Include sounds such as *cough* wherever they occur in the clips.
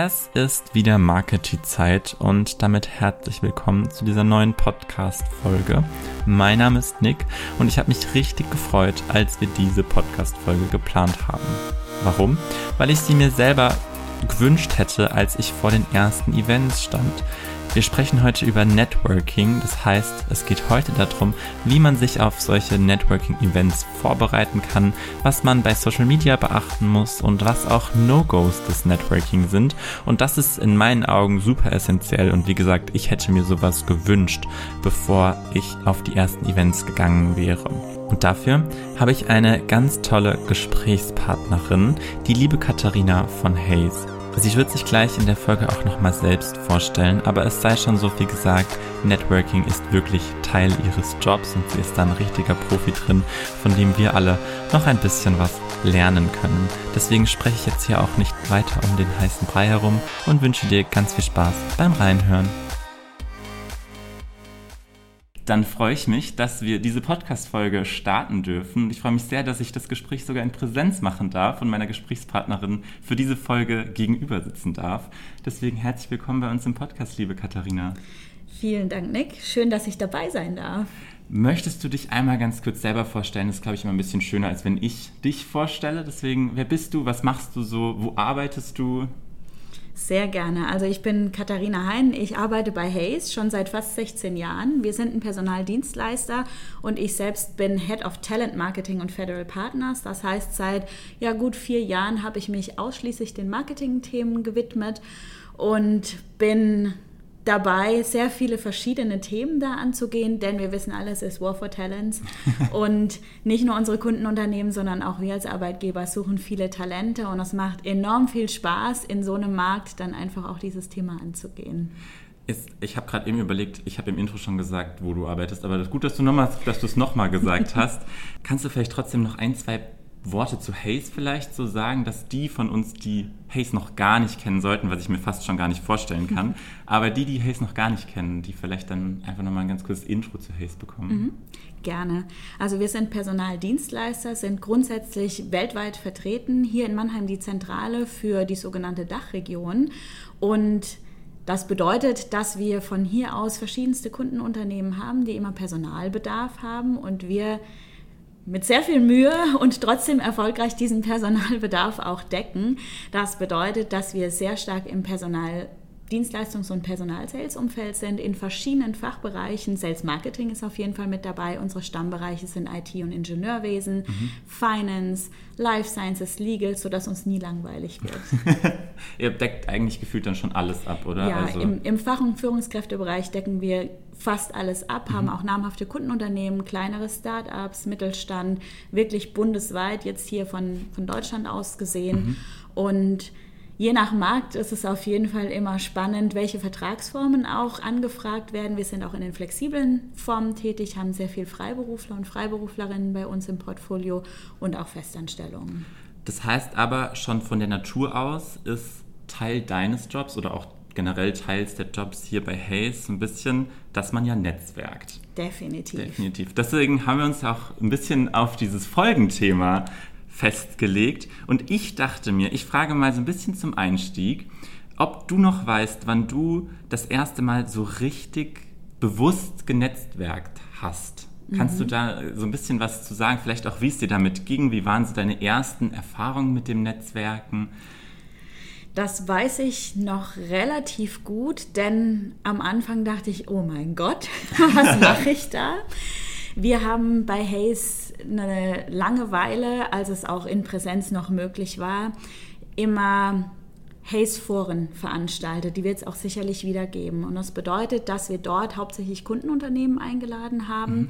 Es ist wieder Marketing-Zeit und damit herzlich willkommen zu dieser neuen Podcast-Folge. Mein Name ist Nick und ich habe mich richtig gefreut, als wir diese Podcast-Folge geplant haben. Warum? Weil ich sie mir selber gewünscht hätte, als ich vor den ersten Events stand. Wir sprechen heute über Networking, das heißt, es geht heute darum, wie man sich auf solche Networking-Events vorbereiten kann, was man bei Social Media beachten muss und was auch No-Gos des Networking sind. Und das ist in meinen Augen super essentiell und wie gesagt, ich hätte mir sowas gewünscht, bevor ich auf die ersten Events gegangen wäre. Und dafür habe ich eine ganz tolle Gesprächspartnerin, die liebe Katharina von Hayes. Sie wird sich gleich in der Folge auch nochmal selbst vorstellen, aber es sei schon so viel gesagt, Networking ist wirklich Teil ihres Jobs und sie ist da ein richtiger Profi drin, von dem wir alle noch ein bisschen was lernen können. Deswegen spreche ich jetzt hier auch nicht weiter um den heißen Brei herum und wünsche dir ganz viel Spaß beim Reinhören dann freue ich mich, dass wir diese Podcast-Folge starten dürfen. Ich freue mich sehr, dass ich das Gespräch sogar in Präsenz machen darf und meiner Gesprächspartnerin für diese Folge gegenüber sitzen darf. Deswegen herzlich willkommen bei uns im Podcast, liebe Katharina. Vielen Dank, Nick. Schön, dass ich dabei sein darf. Möchtest du dich einmal ganz kurz selber vorstellen? Das ist, glaube ich, immer ein bisschen schöner, als wenn ich dich vorstelle. Deswegen, wer bist du? Was machst du so? Wo arbeitest du? Sehr gerne. Also ich bin Katharina Hein. Ich arbeite bei Hayes schon seit fast 16 Jahren. Wir sind ein Personaldienstleister und ich selbst bin Head of Talent Marketing und Federal Partners. Das heißt, seit ja, gut vier Jahren habe ich mich ausschließlich den Marketing-Themen gewidmet und bin dabei, sehr viele verschiedene Themen da anzugehen, denn wir wissen alles ist War for Talents. *laughs* und nicht nur unsere Kundenunternehmen, sondern auch wir als Arbeitgeber suchen viele Talente und es macht enorm viel Spaß, in so einem Markt dann einfach auch dieses Thema anzugehen. Ist, ich habe gerade eben überlegt, ich habe im Intro schon gesagt, wo du arbeitest, aber das ist gut, dass du es nochmal gesagt *laughs* hast. Kannst du vielleicht trotzdem noch ein, zwei Worte zu Hayes vielleicht so sagen, dass die von uns, die Hayes noch gar nicht kennen sollten, was ich mir fast schon gar nicht vorstellen kann, aber die, die Hayes noch gar nicht kennen, die vielleicht dann einfach nochmal ein ganz kurzes Intro zu Hayes bekommen. Mhm. Gerne. Also wir sind Personaldienstleister, sind grundsätzlich weltweit vertreten. Hier in Mannheim die Zentrale für die sogenannte Dachregion und das bedeutet, dass wir von hier aus verschiedenste Kundenunternehmen haben, die immer Personalbedarf haben und wir mit sehr viel Mühe und trotzdem erfolgreich diesen Personalbedarf auch decken. Das bedeutet, dass wir sehr stark im Personal Dienstleistungs- und Personal-Sales-Umfeld sind, in verschiedenen Fachbereichen. Sales Marketing ist auf jeden Fall mit dabei. Unsere Stammbereiche sind IT und Ingenieurwesen, mhm. Finance, Life Sciences, Legal, sodass uns nie langweilig wird. *laughs* Ihr deckt eigentlich gefühlt dann schon alles ab, oder? Ja, also im, im Fach- und Führungskräftebereich decken wir fast alles ab, mhm. haben auch namhafte Kundenunternehmen, kleinere Start-ups, Mittelstand, wirklich bundesweit, jetzt hier von, von Deutschland aus gesehen. Mhm. Und Je nach Markt ist es auf jeden Fall immer spannend, welche Vertragsformen auch angefragt werden. Wir sind auch in den flexiblen Formen tätig, haben sehr viel Freiberufler und Freiberuflerinnen bei uns im Portfolio und auch Festanstellungen. Das heißt aber schon von der Natur aus ist Teil deines Jobs oder auch generell Teils der Jobs hier bei Hayes ein bisschen, dass man ja netzwerkt. Definitiv. Definitiv. Deswegen haben wir uns auch ein bisschen auf dieses Folgenthema festgelegt. Und ich dachte mir, ich frage mal so ein bisschen zum Einstieg, ob du noch weißt, wann du das erste Mal so richtig bewusst genetzwerkt hast. Kannst mhm. du da so ein bisschen was zu sagen? Vielleicht auch, wie es dir damit ging? Wie waren so deine ersten Erfahrungen mit dem Netzwerken? Das weiß ich noch relativ gut, denn am Anfang dachte ich, oh mein Gott, *laughs* was mache ich da? Wir haben bei Hayes eine lange Weile, als es auch in Präsenz noch möglich war, immer Hayes-Foren veranstaltet. Die wird es auch sicherlich wieder geben. Und das bedeutet, dass wir dort hauptsächlich Kundenunternehmen eingeladen haben. Mhm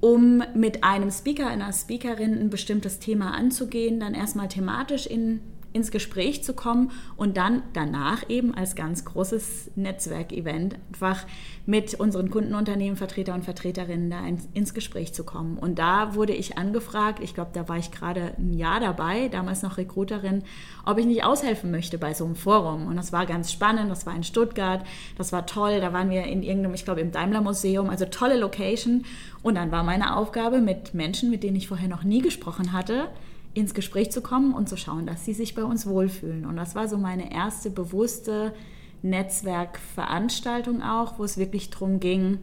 um mit einem Speaker, einer Speakerin ein bestimmtes Thema anzugehen, dann erstmal thematisch in ins Gespräch zu kommen und dann danach eben als ganz großes Netzwerkevent einfach mit unseren Kundenunternehmen, Vertreter und Vertreterinnen da ins Gespräch zu kommen. Und da wurde ich angefragt, ich glaube, da war ich gerade ein Jahr dabei, damals noch Recruiterin, ob ich nicht aushelfen möchte bei so einem Forum. Und das war ganz spannend, das war in Stuttgart, das war toll, da waren wir in irgendeinem, ich glaube, im Daimler Museum, also tolle Location. Und dann war meine Aufgabe mit Menschen, mit denen ich vorher noch nie gesprochen hatte, ins Gespräch zu kommen und zu schauen, dass sie sich bei uns wohlfühlen. Und das war so meine erste bewusste Netzwerkveranstaltung auch, wo es wirklich darum ging,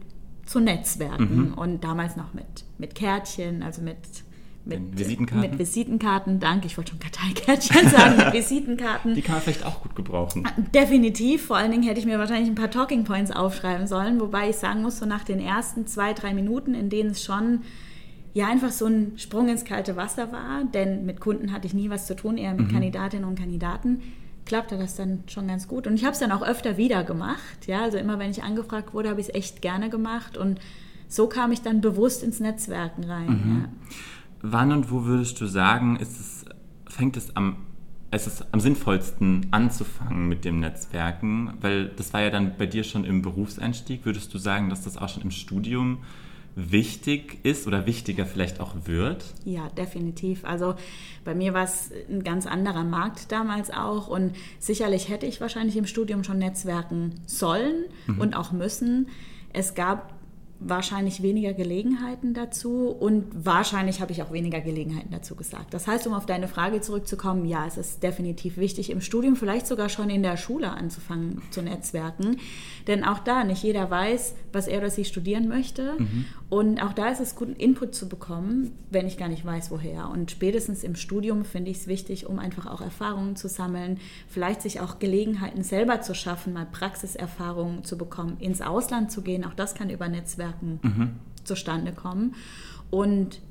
zu netzwerken. Mhm. Und damals noch mit, mit Kärtchen, also mit mit Visitenkarten. Mit Visitenkarten, danke. Ich wollte schon Karteikärtchen *laughs* sagen, mit Visitenkarten. Die kann man vielleicht auch gut gebrauchen. Definitiv. Vor allen Dingen hätte ich mir wahrscheinlich ein paar Talking Points aufschreiben sollen, wobei ich sagen muss, so nach den ersten zwei, drei Minuten, in denen es schon ja einfach so ein Sprung ins kalte Wasser war, denn mit Kunden hatte ich nie was zu tun, eher mit mhm. Kandidatinnen und Kandidaten, klappte das dann schon ganz gut. Und ich habe es dann auch öfter wieder gemacht. Ja, also immer wenn ich angefragt wurde, habe ich es echt gerne gemacht und so kam ich dann bewusst ins Netzwerken rein. Mhm. Ja. Wann und wo würdest du sagen, ist es, fängt es am es ist am sinnvollsten anzufangen mit dem Netzwerken, weil das war ja dann bei dir schon im Berufseinstieg. Würdest du sagen, dass das auch schon im Studium wichtig ist oder wichtiger vielleicht auch wird? Ja, definitiv. Also bei mir war es ein ganz anderer Markt damals auch und sicherlich hätte ich wahrscheinlich im Studium schon netzwerken sollen mhm. und auch müssen. Es gab wahrscheinlich weniger Gelegenheiten dazu und wahrscheinlich habe ich auch weniger Gelegenheiten dazu gesagt. Das heißt, um auf deine Frage zurückzukommen, ja, es ist definitiv wichtig, im Studium vielleicht sogar schon in der Schule anzufangen zu netzwerken, denn auch da nicht jeder weiß, was er oder sie studieren möchte mhm. und auch da ist es gut, Input zu bekommen, wenn ich gar nicht weiß, woher. Und spätestens im Studium finde ich es wichtig, um einfach auch Erfahrungen zu sammeln, vielleicht sich auch Gelegenheiten selber zu schaffen, mal Praxiserfahrungen zu bekommen, ins Ausland zu gehen, auch das kann über Netzwerken Netzwerken mhm. zustande kommen. Und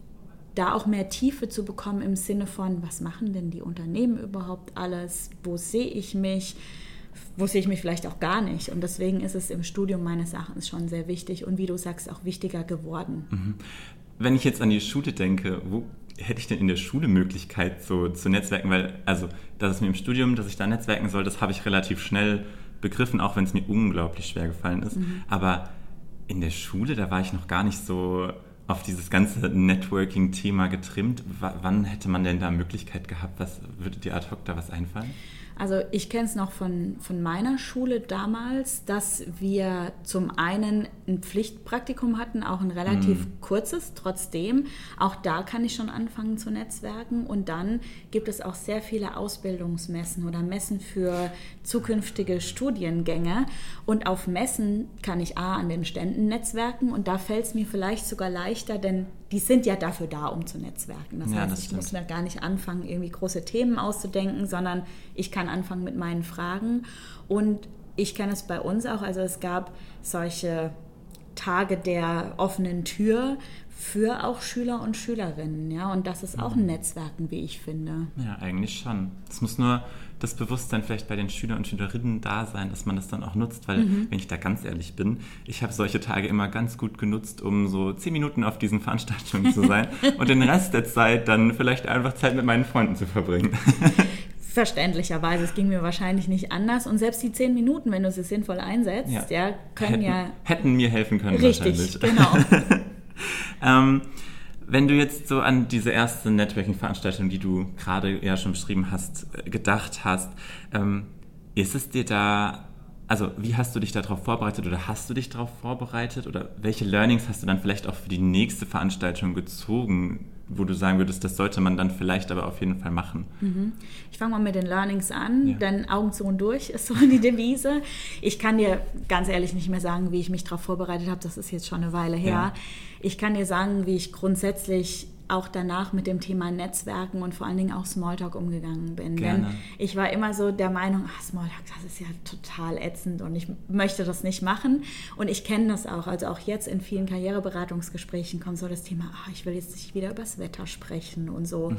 da auch mehr Tiefe zu bekommen im Sinne von, was machen denn die Unternehmen überhaupt alles? Wo sehe ich mich? Wo sehe ich mich vielleicht auch gar nicht? Und deswegen ist es im Studium meines Erachtens schon sehr wichtig und wie du sagst, auch wichtiger geworden. Mhm. Wenn ich jetzt an die Schule denke, wo hätte ich denn in der Schule Möglichkeit so zu netzwerken? Weil, also, das ist mir im Studium, dass ich da netzwerken soll, das habe ich relativ schnell begriffen, auch wenn es mir unglaublich schwer gefallen ist. Mhm. Aber in der Schule, da war ich noch gar nicht so auf dieses ganze Networking-Thema getrimmt. W wann hätte man denn da Möglichkeit gehabt? Was würde dir ad hoc da was einfallen? Also ich kenne es noch von, von meiner Schule damals, dass wir zum einen ein Pflichtpraktikum hatten, auch ein relativ mm. kurzes, trotzdem. Auch da kann ich schon anfangen zu netzwerken. Und dann gibt es auch sehr viele Ausbildungsmessen oder Messen für zukünftige Studiengänge. Und auf Messen kann ich A an den Ständen netzwerken und da fällt es mir vielleicht sogar leichter, denn die sind ja dafür da, um zu netzwerken. Das ja, heißt, das ich muss mir gar nicht anfangen, irgendwie große Themen auszudenken, sondern ich kann anfangen mit meinen Fragen. Und ich kenne es bei uns auch, also es gab solche Tage der offenen Tür für auch Schüler und Schülerinnen, ja, und das ist auch ein mhm. Netzwerken, wie ich finde. Ja, eigentlich schon. Es muss nur das Bewusstsein vielleicht bei den Schülern und Schülerinnen da sein, dass man das dann auch nutzt, weil, mhm. wenn ich da ganz ehrlich bin, ich habe solche Tage immer ganz gut genutzt, um so zehn Minuten auf diesen Veranstaltungen zu sein *laughs* und den Rest der Zeit dann vielleicht einfach Zeit mit meinen Freunden zu verbringen. *laughs* Verständlicherweise, es ging mir wahrscheinlich nicht anders. Und selbst die zehn Minuten, wenn du sie sinnvoll einsetzt, ja, ja können hätten, ja. Hätten mir helfen können, richtig, genau. *laughs* ähm, wenn du jetzt so an diese erste Networking-Veranstaltung, die du gerade ja schon beschrieben hast, äh, gedacht hast, ähm, ist es dir da, also wie hast du dich darauf vorbereitet oder hast du dich darauf vorbereitet oder welche Learnings hast du dann vielleicht auch für die nächste Veranstaltung gezogen, wo du sagen würdest, das sollte man dann vielleicht aber auf jeden Fall machen? Mhm. Ich fange mal mit den Learnings an, ja. denn Augen zu und durch ist so die Devise. Ich kann dir ganz ehrlich nicht mehr sagen, wie ich mich darauf vorbereitet habe, das ist jetzt schon eine Weile her. Ja. Ich kann dir sagen, wie ich grundsätzlich auch danach mit dem Thema Netzwerken und vor allen Dingen auch Smalltalk umgegangen bin. Gerne. Denn ich war immer so der Meinung, ach, Smalltalk, das ist ja total ätzend und ich möchte das nicht machen. Und ich kenne das auch. Also auch jetzt in vielen Karriereberatungsgesprächen kommt so das Thema, ach, ich will jetzt nicht wieder übers Wetter sprechen und so. Mhm.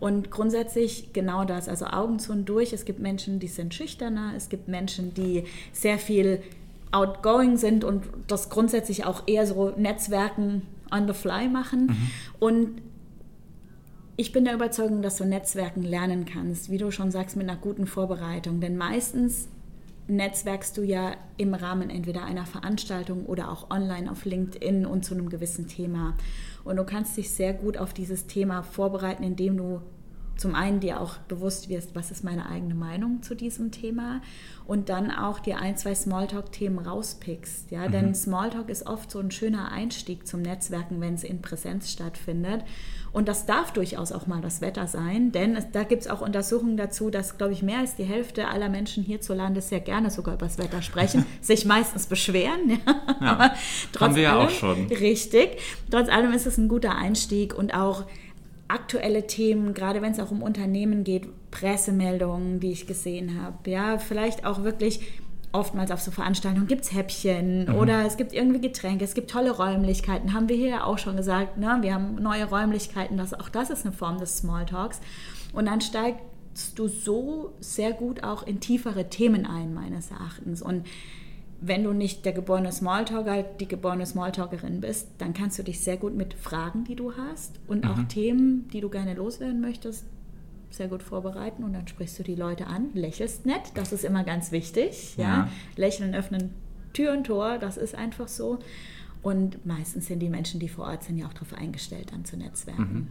Und grundsätzlich genau das, also Augen zu und durch. Es gibt Menschen, die sind schüchterner, es gibt Menschen, die sehr viel outgoing sind und das grundsätzlich auch eher so Netzwerken on the fly machen. Mhm. Und ich bin der Überzeugung, dass du Netzwerken lernen kannst, wie du schon sagst, mit einer guten Vorbereitung. Denn meistens netzwerkst du ja im Rahmen entweder einer Veranstaltung oder auch online auf LinkedIn und zu einem gewissen Thema. Und du kannst dich sehr gut auf dieses Thema vorbereiten, indem du zum einen dir auch bewusst wirst, was ist meine eigene Meinung zu diesem Thema und dann auch dir ein, zwei Smalltalk-Themen rauspickst. Ja? Mhm. Denn Smalltalk ist oft so ein schöner Einstieg zum Netzwerken, wenn es in Präsenz stattfindet. Und das darf durchaus auch mal das Wetter sein, denn es, da gibt es auch Untersuchungen dazu, dass, glaube ich, mehr als die Hälfte aller Menschen hierzulande sehr gerne sogar über das Wetter sprechen, *laughs* sich meistens beschweren. Ja. Ja, Aber *laughs* trotz haben wir ja allem, auch schon. Richtig. Trotz allem ist es ein guter Einstieg und auch aktuelle Themen, gerade wenn es auch um Unternehmen geht, Pressemeldungen, die ich gesehen habe. Ja, vielleicht auch wirklich oftmals auf so Veranstaltungen gibt es Häppchen mhm. oder es gibt irgendwie Getränke, es gibt tolle Räumlichkeiten, haben wir hier ja auch schon gesagt. Ne? Wir haben neue Räumlichkeiten, das, auch das ist eine Form des Smalltalks. Und dann steigst du so sehr gut auch in tiefere Themen ein, meines Erachtens. Und wenn du nicht der geborene Smalltalker, die geborene Smalltalkerin bist, dann kannst du dich sehr gut mit Fragen, die du hast und mhm. auch Themen, die du gerne loswerden möchtest, sehr gut vorbereiten und dann sprichst du die Leute an, lächelst nett, das ist immer ganz wichtig. Ja. ja. Lächeln öffnen Tür und Tor, das ist einfach so. Und meistens sind die Menschen, die vor Ort sind, ja auch darauf eingestellt, dann zu netzwerken. Mhm.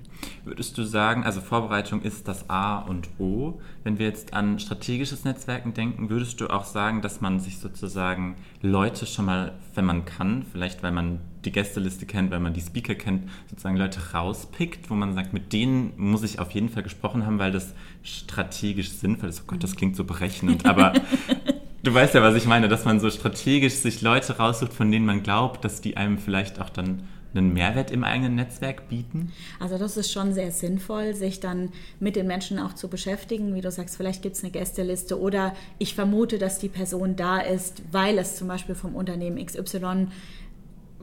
Würdest du sagen, also Vorbereitung ist das A und O. Wenn wir jetzt an strategisches Netzwerken denken, würdest du auch sagen, dass man sich sozusagen Leute schon mal, wenn man kann, vielleicht weil man die Gästeliste kennt, weil man die Speaker kennt, sozusagen Leute rauspickt, wo man sagt, mit denen muss ich auf jeden Fall gesprochen haben, weil das strategisch sinnvoll ist. Oh Gott, das klingt so berechnend, aber *laughs* Du weißt ja, was ich meine, dass man so strategisch sich Leute raussucht, von denen man glaubt, dass die einem vielleicht auch dann einen Mehrwert im eigenen Netzwerk bieten? Also das ist schon sehr sinnvoll, sich dann mit den Menschen auch zu beschäftigen. Wie du sagst, vielleicht gibt es eine Gästeliste oder ich vermute, dass die Person da ist, weil es zum Beispiel vom Unternehmen XY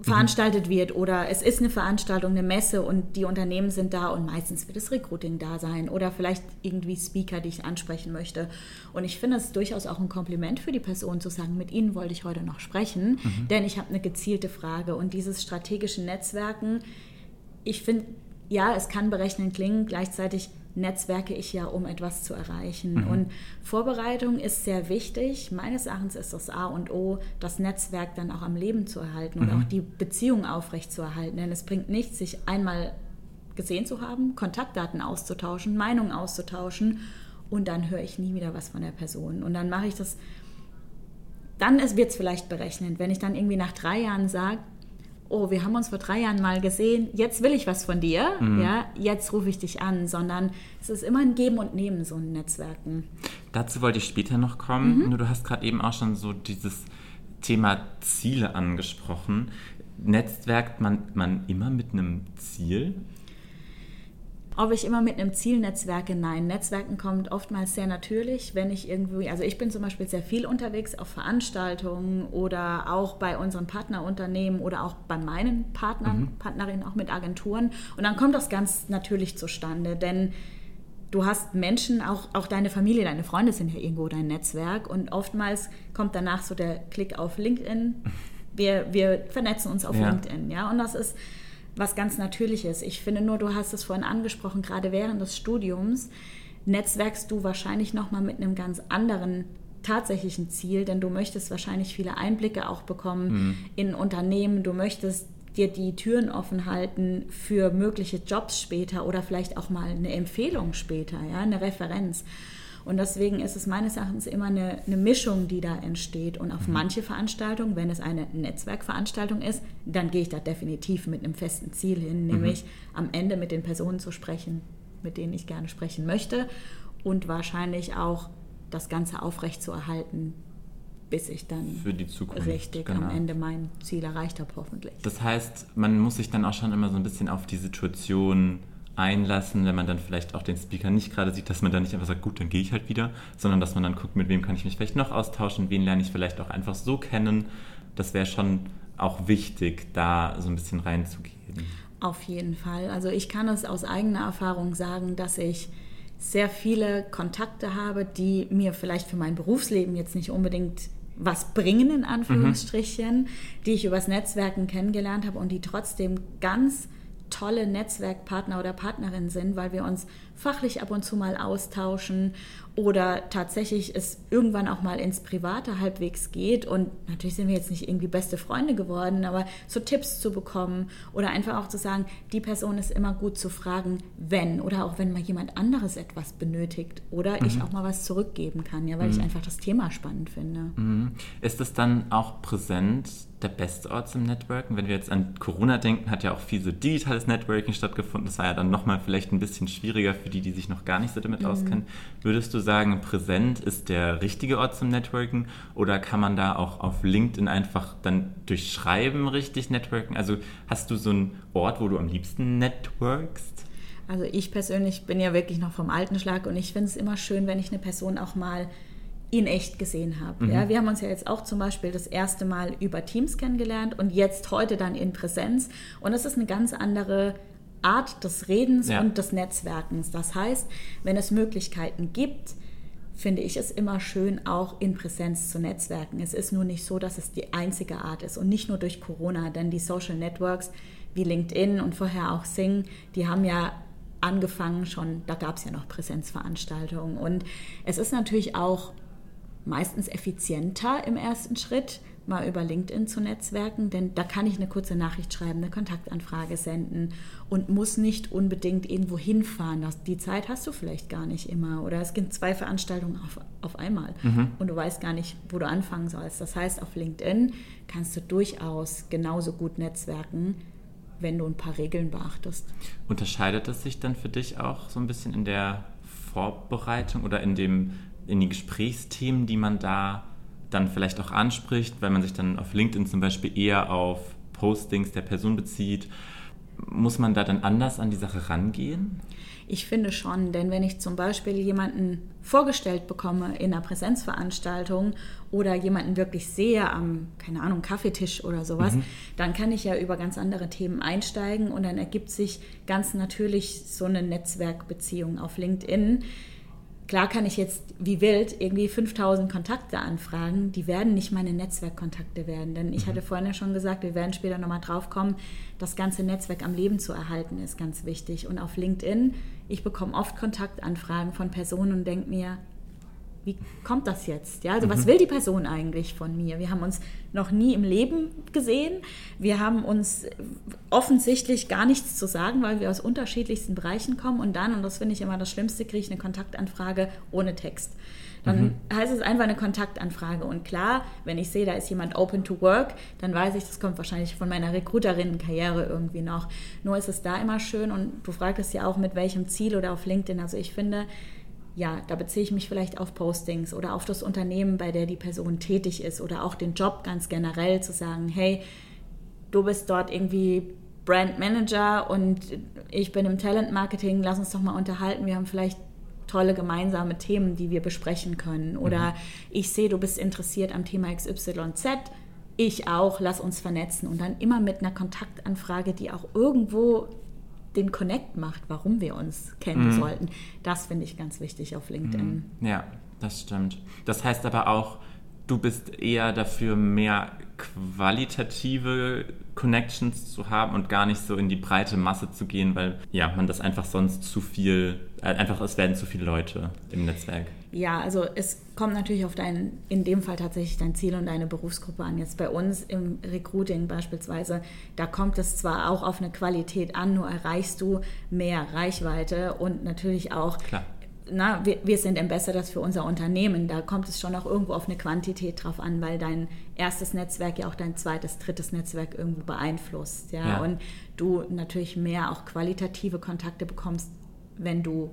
veranstaltet wird oder es ist eine Veranstaltung, eine Messe und die Unternehmen sind da und meistens wird das Recruiting da sein oder vielleicht irgendwie Speaker, die ich ansprechen möchte. Und ich finde es durchaus auch ein Kompliment für die Person zu sagen, mit Ihnen wollte ich heute noch sprechen, mhm. denn ich habe eine gezielte Frage und dieses strategische Netzwerken, ich finde, ja, es kann berechnen klingen, gleichzeitig netzwerke ich ja, um etwas zu erreichen. Mhm. Und Vorbereitung ist sehr wichtig. Meines Erachtens ist das A und O, das Netzwerk dann auch am Leben zu erhalten und mhm. auch die Beziehung aufrechtzuerhalten. Denn es bringt nichts, sich einmal gesehen zu haben, Kontaktdaten auszutauschen, Meinungen auszutauschen und dann höre ich nie wieder was von der Person. Und dann mache ich das, dann wird es vielleicht berechnend, wenn ich dann irgendwie nach drei Jahren sage, oh, wir haben uns vor drei Jahren mal gesehen, jetzt will ich was von dir, mhm. ja, jetzt rufe ich dich an, sondern es ist immer ein Geben und Nehmen, so ein Netzwerken. Dazu wollte ich später noch kommen. Mhm. Nur du hast gerade eben auch schon so dieses Thema Ziele angesprochen. Netzwerkt man, man immer mit einem Ziel? Ob ich immer mit einem Ziel netzwerke? Nein. Netzwerken kommt oftmals sehr natürlich, wenn ich irgendwie, also ich bin zum Beispiel sehr viel unterwegs auf Veranstaltungen oder auch bei unseren Partnerunternehmen oder auch bei meinen Partnern, mhm. Partnerinnen, auch mit Agenturen. Und dann kommt das ganz natürlich zustande, denn du hast Menschen, auch, auch deine Familie, deine Freunde sind ja irgendwo dein Netzwerk und oftmals kommt danach so der Klick auf LinkedIn. *laughs* Wir, wir vernetzen uns auf ja. LinkedIn, ja, und das ist was ganz Natürliches. Ich finde nur, du hast es vorhin angesprochen, gerade während des Studiums netzwerkst du wahrscheinlich nochmal mit einem ganz anderen tatsächlichen Ziel, denn du möchtest wahrscheinlich viele Einblicke auch bekommen mhm. in Unternehmen, du möchtest dir die Türen offen halten für mögliche Jobs später oder vielleicht auch mal eine Empfehlung später, ja, eine Referenz. Und deswegen ist es meines Erachtens immer eine, eine Mischung, die da entsteht. Und auf mhm. manche Veranstaltungen, wenn es eine Netzwerkveranstaltung ist, dann gehe ich da definitiv mit einem festen Ziel hin, mhm. nämlich am Ende mit den Personen zu sprechen, mit denen ich gerne sprechen möchte und wahrscheinlich auch das Ganze aufrechtzuerhalten, bis ich dann für die Zukunft richtig genau. am Ende mein Ziel erreicht habe, hoffentlich. Das heißt, man muss sich dann auch schon immer so ein bisschen auf die Situation einlassen, wenn man dann vielleicht auch den Speaker nicht gerade sieht, dass man dann nicht einfach sagt, gut, dann gehe ich halt wieder, sondern dass man dann guckt, mit wem kann ich mich vielleicht noch austauschen, wen lerne ich vielleicht auch einfach so kennen. Das wäre schon auch wichtig, da so ein bisschen reinzugehen. Auf jeden Fall. Also ich kann es aus eigener Erfahrung sagen, dass ich sehr viele Kontakte habe, die mir vielleicht für mein Berufsleben jetzt nicht unbedingt was bringen, in Anführungsstrichen, mhm. die ich übers Netzwerken kennengelernt habe und die trotzdem ganz tolle Netzwerkpartner oder Partnerin sind, weil wir uns fachlich ab und zu mal austauschen oder tatsächlich es irgendwann auch mal ins Private halbwegs geht. Und natürlich sind wir jetzt nicht irgendwie beste Freunde geworden, aber so Tipps zu bekommen oder einfach auch zu sagen, die Person ist immer gut zu fragen, wenn oder auch wenn mal jemand anderes etwas benötigt oder mhm. ich auch mal was zurückgeben kann, ja, weil mhm. ich einfach das Thema spannend finde. Mhm. Ist es dann auch präsent, der beste Ort zum Networken? Wenn wir jetzt an Corona denken, hat ja auch viel so digitales Networking stattgefunden. Das war ja dann nochmal vielleicht ein bisschen schwieriger für die, die sich noch gar nicht so damit mhm. auskennen. Würdest du sagen, präsent ist der richtige Ort zum Networken oder kann man da auch auf LinkedIn einfach dann durch Schreiben richtig networken? Also hast du so einen Ort, wo du am liebsten networkst? Also ich persönlich bin ja wirklich noch vom alten Schlag und ich finde es immer schön, wenn ich eine Person auch mal in echt gesehen habe. Mhm. Ja, wir haben uns ja jetzt auch zum Beispiel das erste Mal über Teams kennengelernt und jetzt heute dann in Präsenz. Und es ist eine ganz andere Art des Redens ja. und des Netzwerkens. Das heißt, wenn es Möglichkeiten gibt, finde ich es immer schön, auch in Präsenz zu netzwerken. Es ist nur nicht so, dass es die einzige Art ist und nicht nur durch Corona, denn die Social Networks wie LinkedIn und vorher auch Sing, die haben ja angefangen schon, da gab es ja noch Präsenzveranstaltungen. Und es ist natürlich auch meistens effizienter im ersten Schritt, mal über LinkedIn zu netzwerken, denn da kann ich eine kurze Nachricht schreiben, eine Kontaktanfrage senden und muss nicht unbedingt irgendwo hinfahren. Die Zeit hast du vielleicht gar nicht immer oder es gibt zwei Veranstaltungen auf, auf einmal mhm. und du weißt gar nicht, wo du anfangen sollst. Das heißt, auf LinkedIn kannst du durchaus genauso gut netzwerken, wenn du ein paar Regeln beachtest. Unterscheidet es sich dann für dich auch so ein bisschen in der Vorbereitung oder in dem in die Gesprächsthemen, die man da dann vielleicht auch anspricht, weil man sich dann auf LinkedIn zum Beispiel eher auf Postings der Person bezieht. Muss man da dann anders an die Sache rangehen? Ich finde schon, denn wenn ich zum Beispiel jemanden vorgestellt bekomme in einer Präsenzveranstaltung oder jemanden wirklich sehe am, keine Ahnung, Kaffeetisch oder sowas, mhm. dann kann ich ja über ganz andere Themen einsteigen und dann ergibt sich ganz natürlich so eine Netzwerkbeziehung auf LinkedIn Klar kann ich jetzt wie wild irgendwie 5000 Kontakte anfragen, die werden nicht meine Netzwerkkontakte werden, denn ich mhm. hatte vorhin ja schon gesagt, wir werden später nochmal drauf kommen, das ganze Netzwerk am Leben zu erhalten ist ganz wichtig. Und auf LinkedIn, ich bekomme oft Kontaktanfragen von Personen und denke mir, wie kommt das jetzt? Ja, also mhm. was will die Person eigentlich von mir? Wir haben uns noch nie im Leben gesehen. Wir haben uns offensichtlich gar nichts zu sagen, weil wir aus unterschiedlichsten Bereichen kommen. Und dann, und das finde ich immer das Schlimmste, kriege ich eine Kontaktanfrage ohne Text. Dann mhm. heißt es einfach eine Kontaktanfrage. Und klar, wenn ich sehe, da ist jemand open to work, dann weiß ich, das kommt wahrscheinlich von meiner Recruiterinnenkarriere irgendwie noch. Nur ist es da immer schön und du fragtest ja auch, mit welchem Ziel oder auf LinkedIn. Also ich finde, ja, da beziehe ich mich vielleicht auf Postings oder auf das Unternehmen, bei der die Person tätig ist oder auch den Job ganz generell zu sagen, hey, du bist dort irgendwie Brand Manager und ich bin im Talent Marketing, lass uns doch mal unterhalten, wir haben vielleicht tolle gemeinsame Themen, die wir besprechen können. Oder mhm. ich sehe, du bist interessiert am Thema XYZ, ich auch, lass uns vernetzen. Und dann immer mit einer Kontaktanfrage, die auch irgendwo den Connect macht, warum wir uns kennen mhm. sollten. Das finde ich ganz wichtig auf LinkedIn. Mhm. Ja, das stimmt. Das heißt aber auch, du bist eher dafür, mehr qualitative Connections zu haben und gar nicht so in die breite Masse zu gehen, weil ja, man das einfach sonst zu viel, äh, einfach es werden zu viele Leute im Netzwerk. Ja, also es kommt natürlich auf dein, in dem Fall tatsächlich dein Ziel und deine Berufsgruppe an. Jetzt bei uns im Recruiting beispielsweise, da kommt es zwar auch auf eine Qualität an, nur erreichst du mehr Reichweite und natürlich auch Klar na, wir, wir sind Ambassadors für unser Unternehmen. Da kommt es schon auch irgendwo auf eine Quantität drauf an, weil dein erstes Netzwerk ja auch dein zweites, drittes Netzwerk irgendwo beeinflusst. Ja? ja. Und du natürlich mehr auch qualitative Kontakte bekommst, wenn du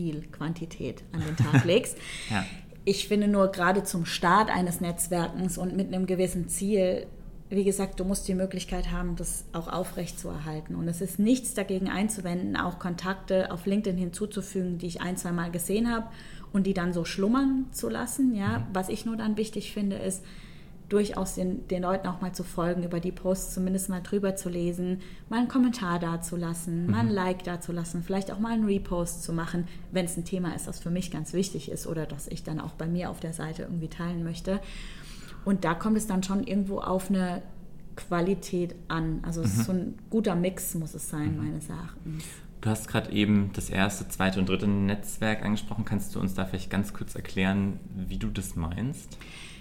viel Quantität an den Tag legst. *laughs* ja. Ich finde nur gerade zum Start eines Netzwerkens und mit einem gewissen Ziel wie gesagt, du musst die Möglichkeit haben, das auch aufrechtzuerhalten. Und es ist nichts dagegen einzuwenden, auch Kontakte auf LinkedIn hinzuzufügen, die ich ein, zwei Mal gesehen habe und die dann so schlummern zu lassen. Ja? Mhm. Was ich nur dann wichtig finde, ist, durchaus den, den Leuten auch mal zu folgen, über die Posts zumindest mal drüber zu lesen, mal einen Kommentar dazulassen, mhm. mal ein mhm. Like dazulassen, vielleicht auch mal einen Repost zu machen, wenn es ein Thema ist, das für mich ganz wichtig ist oder das ich dann auch bei mir auf der Seite irgendwie teilen möchte. Und da kommt es dann schon irgendwo auf eine Qualität an. Also mhm. so ein guter Mix muss es sein, mhm. meines Erachtens. Du hast gerade eben das erste, zweite und dritte Netzwerk angesprochen. Kannst du uns da vielleicht ganz kurz erklären, wie du das meinst?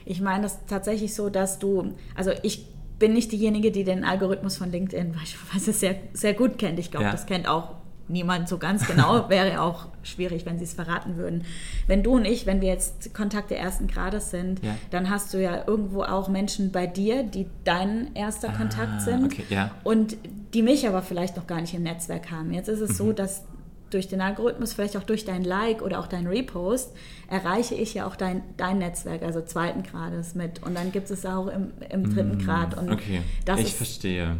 Ich meine das tatsächlich so, dass du, also ich bin nicht diejenige, die den Algorithmus von LinkedIn *laughs* beispielsweise sehr, sehr gut kennt. Ich glaube, ja. das kennt auch niemand so ganz genau. *laughs* Wäre auch schwierig, wenn sie es verraten würden. Wenn du und ich, wenn wir jetzt Kontakte ersten Grades sind, ja. dann hast du ja irgendwo auch Menschen bei dir, die dein erster ah, Kontakt sind okay, ja. und die mich aber vielleicht noch gar nicht im Netzwerk haben. Jetzt ist es mhm. so, dass durch den Algorithmus, vielleicht auch durch dein Like oder auch dein Repost, erreiche ich ja auch dein, dein Netzwerk, also zweiten Grades mit. Und dann gibt es auch im, im dritten mm, Grad. Und okay, ich ist, verstehe.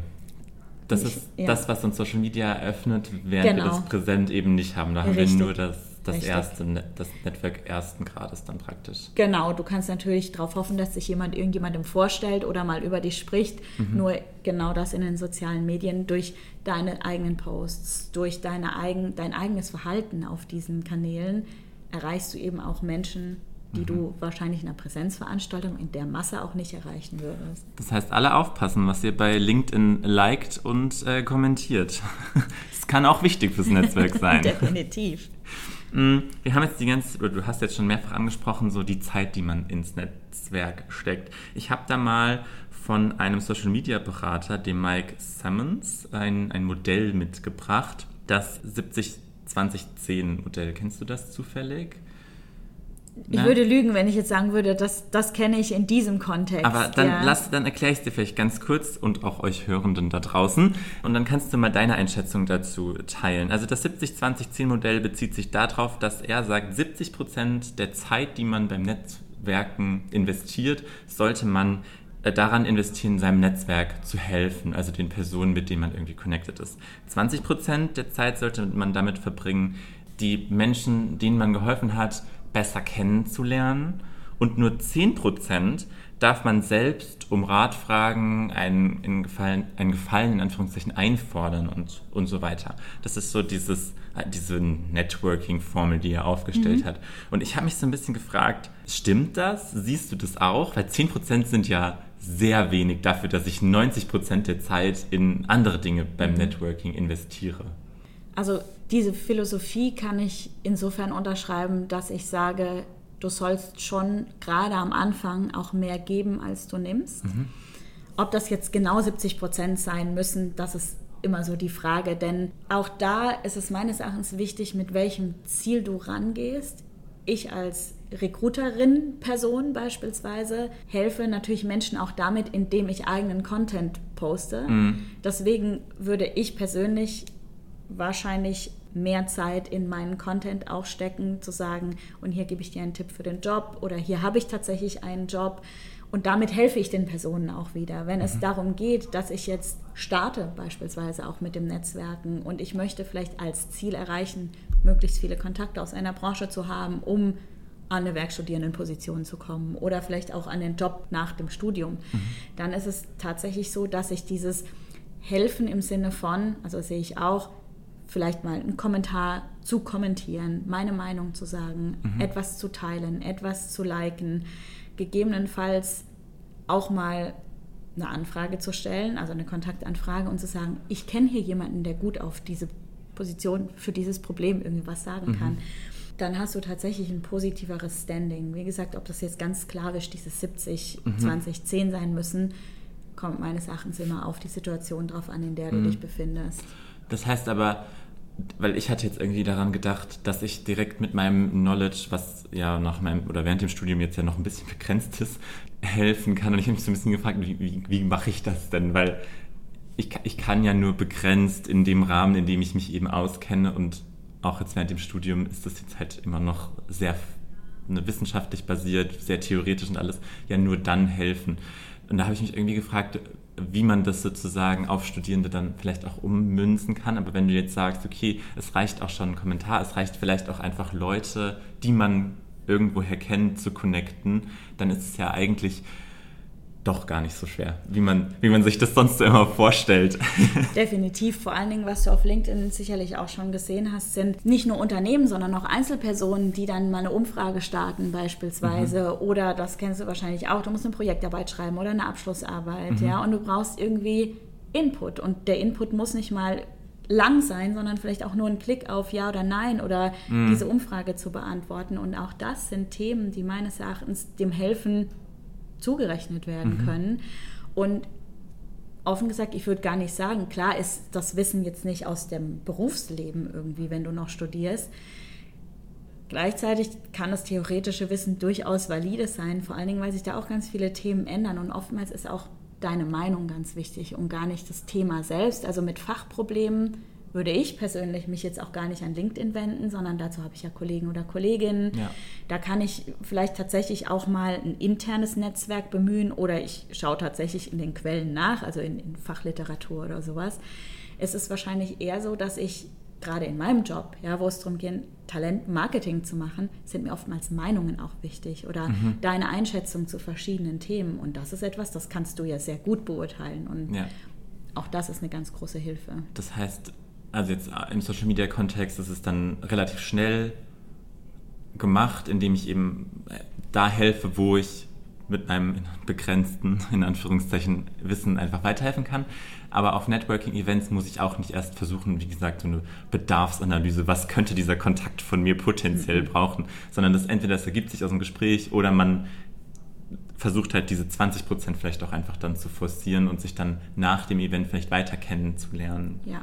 Das ist ja. das, was uns Social Media eröffnet, während genau. wir das präsent eben nicht haben. Da haben Richtig. wir nur das, das erste, das Netzwerk ersten Grades dann praktisch. Genau, du kannst natürlich darauf hoffen, dass sich jemand irgendjemandem vorstellt oder mal über dich spricht. Mhm. Nur genau das in den sozialen Medien durch deine eigenen Posts, durch deine eigen, dein eigenes Verhalten auf diesen Kanälen erreichst du eben auch Menschen, die mhm. du wahrscheinlich in einer Präsenzveranstaltung in der Masse auch nicht erreichen würdest. Das heißt, alle aufpassen, was ihr bei LinkedIn liked und äh, kommentiert. *laughs* Das kann auch wichtig fürs Netzwerk *laughs* sein. Definitiv. Mm, wir haben jetzt die ganze, du hast jetzt schon mehrfach angesprochen, so die Zeit, die man ins Netzwerk steckt. Ich habe da mal von einem Social Media Berater, dem Mike Simmons, ein, ein Modell mitgebracht, das 70-20-10 Modell. Kennst du das zufällig? Ich ne? würde lügen, wenn ich jetzt sagen würde, das, das kenne ich in diesem Kontext. Aber dann, ja. lass, dann erkläre ich es dir vielleicht ganz kurz und auch euch Hörenden da draußen. Und dann kannst du mal deine Einschätzung dazu teilen. Also das 70-20-10-Modell bezieht sich darauf, dass er sagt, 70 Prozent der Zeit, die man beim Netzwerken investiert, sollte man äh, daran investieren, seinem Netzwerk zu helfen, also den Personen, mit denen man irgendwie connected ist. 20 Prozent der Zeit sollte man damit verbringen, die Menschen, denen man geholfen hat, besser kennenzulernen und nur 10% darf man selbst um Rat fragen, einen, einen, Gefallen, einen Gefallen in Anführungszeichen einfordern und, und so weiter. Das ist so dieses, diese Networking-Formel, die er aufgestellt mhm. hat. Und ich habe mich so ein bisschen gefragt, stimmt das? Siehst du das auch? Weil 10% sind ja sehr wenig dafür, dass ich 90% der Zeit in andere Dinge beim mhm. Networking investiere. Also diese Philosophie kann ich insofern unterschreiben, dass ich sage, du sollst schon gerade am Anfang auch mehr geben, als du nimmst. Mhm. Ob das jetzt genau 70 Prozent sein müssen, das ist immer so die Frage. Denn auch da ist es meines Erachtens wichtig, mit welchem Ziel du rangehst. Ich als Recruiterin Person beispielsweise helfe natürlich Menschen auch damit, indem ich eigenen Content poste. Mhm. Deswegen würde ich persönlich wahrscheinlich mehr Zeit in meinen Content auch stecken, zu sagen, und hier gebe ich dir einen Tipp für den Job oder hier habe ich tatsächlich einen Job. Und damit helfe ich den Personen auch wieder. Wenn mhm. es darum geht, dass ich jetzt starte, beispielsweise auch mit dem Netzwerken, und ich möchte vielleicht als Ziel erreichen, möglichst viele Kontakte aus einer Branche zu haben, um an eine Werkstudierendenposition zu kommen oder vielleicht auch an den Job nach dem Studium, mhm. dann ist es tatsächlich so, dass ich dieses Helfen im Sinne von, also sehe ich auch, vielleicht mal einen Kommentar zu kommentieren, meine Meinung zu sagen, mhm. etwas zu teilen, etwas zu liken, gegebenenfalls auch mal eine Anfrage zu stellen, also eine Kontaktanfrage und zu sagen, ich kenne hier jemanden, der gut auf diese Position für dieses Problem irgendwie was sagen mhm. kann. Dann hast du tatsächlich ein positiveres Standing. Wie gesagt, ob das jetzt ganz sklavisch dieses 70, mhm. 20, 10 sein müssen, kommt meines Erachtens immer auf die Situation drauf an, in der du mhm. dich befindest. Das heißt aber, weil ich hatte jetzt irgendwie daran gedacht, dass ich direkt mit meinem Knowledge, was ja nach meinem oder während dem Studium jetzt ja noch ein bisschen begrenzt ist, *laughs* helfen kann. Und ich habe mich so ein bisschen gefragt, wie, wie, wie mache ich das denn? Weil ich, ich kann ja nur begrenzt in dem Rahmen, in dem ich mich eben auskenne und auch jetzt während dem Studium ist das jetzt halt immer noch sehr ne, wissenschaftlich basiert, sehr theoretisch und alles, ja nur dann helfen. Und da habe ich mich irgendwie gefragt, wie man das sozusagen auf Studierende dann vielleicht auch ummünzen kann. Aber wenn du jetzt sagst, okay, es reicht auch schon ein Kommentar, es reicht vielleicht auch einfach Leute, die man irgendwoher kennt, zu connecten, dann ist es ja eigentlich doch gar nicht so schwer, wie man, wie man sich das sonst so immer vorstellt. *laughs* Definitiv. Vor allen Dingen, was du auf LinkedIn sicherlich auch schon gesehen hast, sind nicht nur Unternehmen, sondern auch Einzelpersonen, die dann mal eine Umfrage starten beispielsweise. Mhm. Oder, das kennst du wahrscheinlich auch, du musst eine Projektarbeit schreiben oder eine Abschlussarbeit. Mhm. Ja? Und du brauchst irgendwie Input. Und der Input muss nicht mal lang sein, sondern vielleicht auch nur ein Klick auf Ja oder Nein oder mhm. diese Umfrage zu beantworten. Und auch das sind Themen, die meines Erachtens dem helfen, zugerechnet werden mhm. können. Und offen gesagt, ich würde gar nicht sagen, klar ist das Wissen jetzt nicht aus dem Berufsleben irgendwie, wenn du noch studierst. Gleichzeitig kann das theoretische Wissen durchaus valide sein, vor allen Dingen, weil sich da auch ganz viele Themen ändern. Und oftmals ist auch deine Meinung ganz wichtig und gar nicht das Thema selbst. Also mit Fachproblemen würde ich persönlich mich jetzt auch gar nicht an LinkedIn wenden, sondern dazu habe ich ja Kollegen oder Kolleginnen. Ja. Da kann ich vielleicht tatsächlich auch mal ein internes Netzwerk bemühen oder ich schaue tatsächlich in den Quellen nach, also in, in Fachliteratur oder sowas. Es ist wahrscheinlich eher so, dass ich gerade in meinem Job, ja, wo es darum geht, Talentmarketing zu machen, sind mir oftmals Meinungen auch wichtig oder mhm. deine Einschätzung zu verschiedenen Themen. Und das ist etwas, das kannst du ja sehr gut beurteilen. Und ja. auch das ist eine ganz große Hilfe. Das heißt, also jetzt im Social Media Kontext ist es dann relativ schnell gemacht, indem ich eben äh, da helfe, wo ich mit meinem begrenzten, in Anführungszeichen, Wissen einfach weiterhelfen kann. Aber auf Networking-Events muss ich auch nicht erst versuchen, wie gesagt, so eine Bedarfsanalyse, was könnte dieser Kontakt von mir potenziell mhm. brauchen, sondern das entweder das ergibt sich aus dem Gespräch oder man versucht halt diese 20 Prozent vielleicht auch einfach dann zu forcieren und sich dann nach dem Event vielleicht weiter kennenzulernen. Ja.